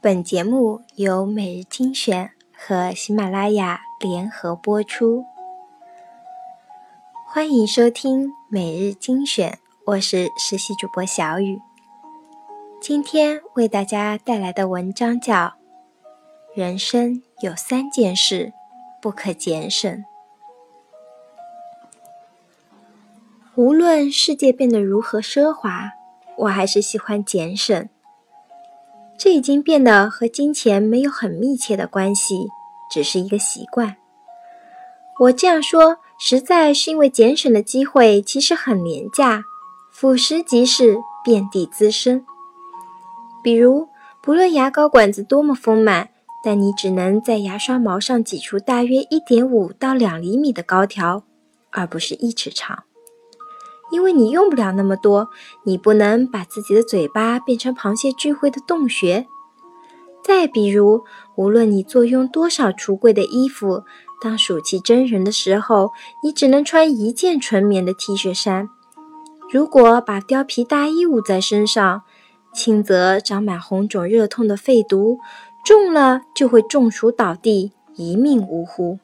本节目由每日精选和喜马拉雅联合播出，欢迎收听每日精选，我是实习主播小雨。今天为大家带来的文章叫《人生有三件事不可减省》。无论世界变得如何奢华，我还是喜欢减省。这已经变得和金钱没有很密切的关系，只是一个习惯。我这样说，实在是因为减省的机会其实很廉价，腐蚀即是遍地滋生。比如，不论牙膏管子多么丰满，但你只能在牙刷毛上挤出大约一点五到两厘米的膏条，而不是一尺长。因为你用不了那么多，你不能把自己的嘴巴变成螃蟹聚会的洞穴。再比如，无论你坐拥多少橱柜的衣服，当暑气真人的时候，你只能穿一件纯棉的 T 恤衫。如果把貂皮大衣捂在身上，轻则长满红肿热痛的肺毒，重了就会中暑倒地，一命呜呼。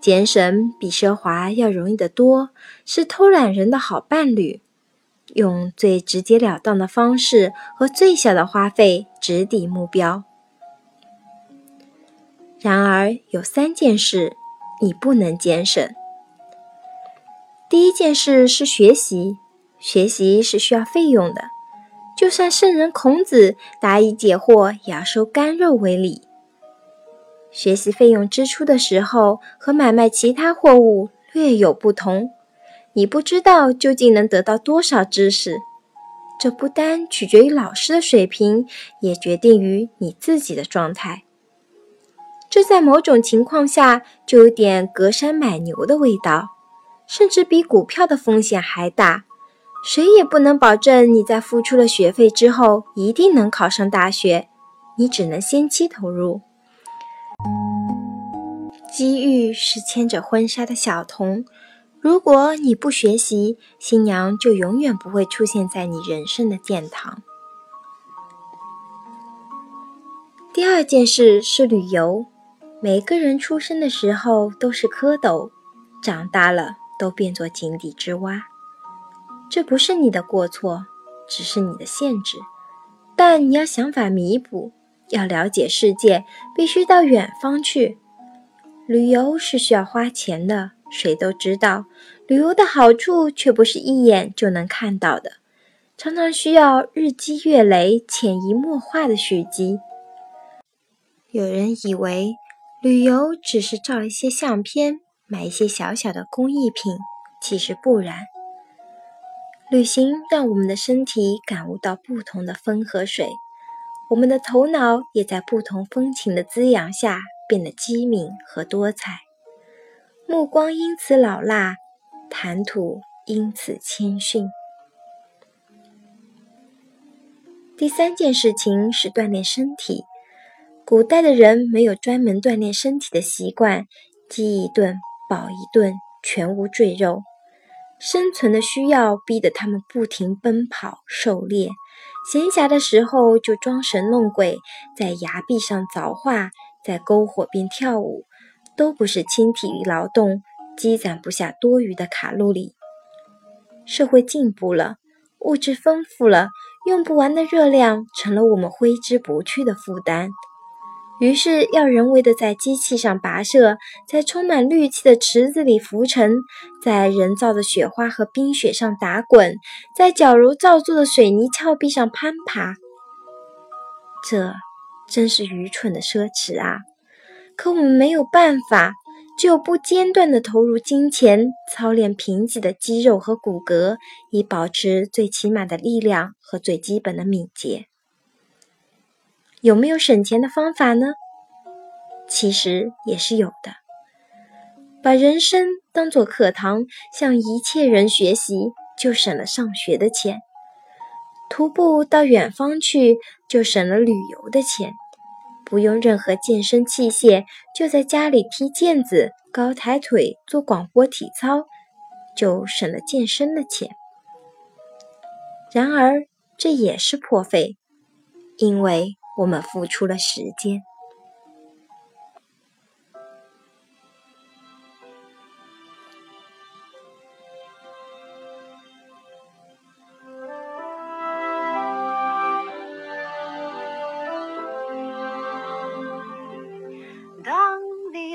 俭省比奢华要容易得多，是偷懒人的好伴侣。用最直截了当的方式和最小的花费直抵目标。然而，有三件事你不能俭省。第一件事是学习，学习是需要费用的，就算圣人孔子答疑解惑，也要收干肉为礼。学习费用支出的时候，和买卖其他货物略有不同。你不知道究竟能得到多少知识，这不单取决于老师的水平，也决定于你自己的状态。这在某种情况下就有点隔山买牛的味道，甚至比股票的风险还大。谁也不能保证你在付出了学费之后一定能考上大学，你只能先期投入。机遇是牵着婚纱的小童，如果你不学习，新娘就永远不会出现在你人生的殿堂。第二件事是旅游。每个人出生的时候都是蝌蚪，长大了都变作井底之蛙。这不是你的过错，只是你的限制。但你要想法弥补。要了解世界，必须到远方去。旅游是需要花钱的，谁都知道。旅游的好处却不是一眼就能看到的，常常需要日积月累、潜移默化的蓄积。有人以为旅游只是照一些相片，买一些小小的工艺品，其实不然。旅行让我们的身体感悟到不同的风和水，我们的头脑也在不同风情的滋养下。变得机敏和多彩，目光因此老辣，谈吐因此谦逊。第三件事情是锻炼身体。古代的人没有专门锻炼身体的习惯，饥一顿饱一顿，全无赘肉。生存的需要逼得他们不停奔跑狩猎，闲暇的时候就装神弄鬼，在崖壁上凿画。在篝火边跳舞，都不是轻体力劳动，积攒不下多余的卡路里。社会进步了，物质丰富了，用不完的热量成了我们挥之不去的负担。于是要人为的在机器上跋涉，在充满氯气的池子里浮沉，在人造的雪花和冰雪上打滚，在矫揉造作的水泥峭壁上攀爬。这。真是愚蠢的奢侈啊！可我们没有办法，只有不间断地投入金钱，操练贫瘠的肌肉和骨骼，以保持最起码的力量和最基本的敏捷。有没有省钱的方法呢？其实也是有的。把人生当作课堂，向一切人学习，就省了上学的钱。徒步到远方去，就省了旅游的钱；不用任何健身器械，就在家里踢毽子、高抬腿、做广播体操，就省了健身的钱。然而，这也是破费，因为我们付出了时间。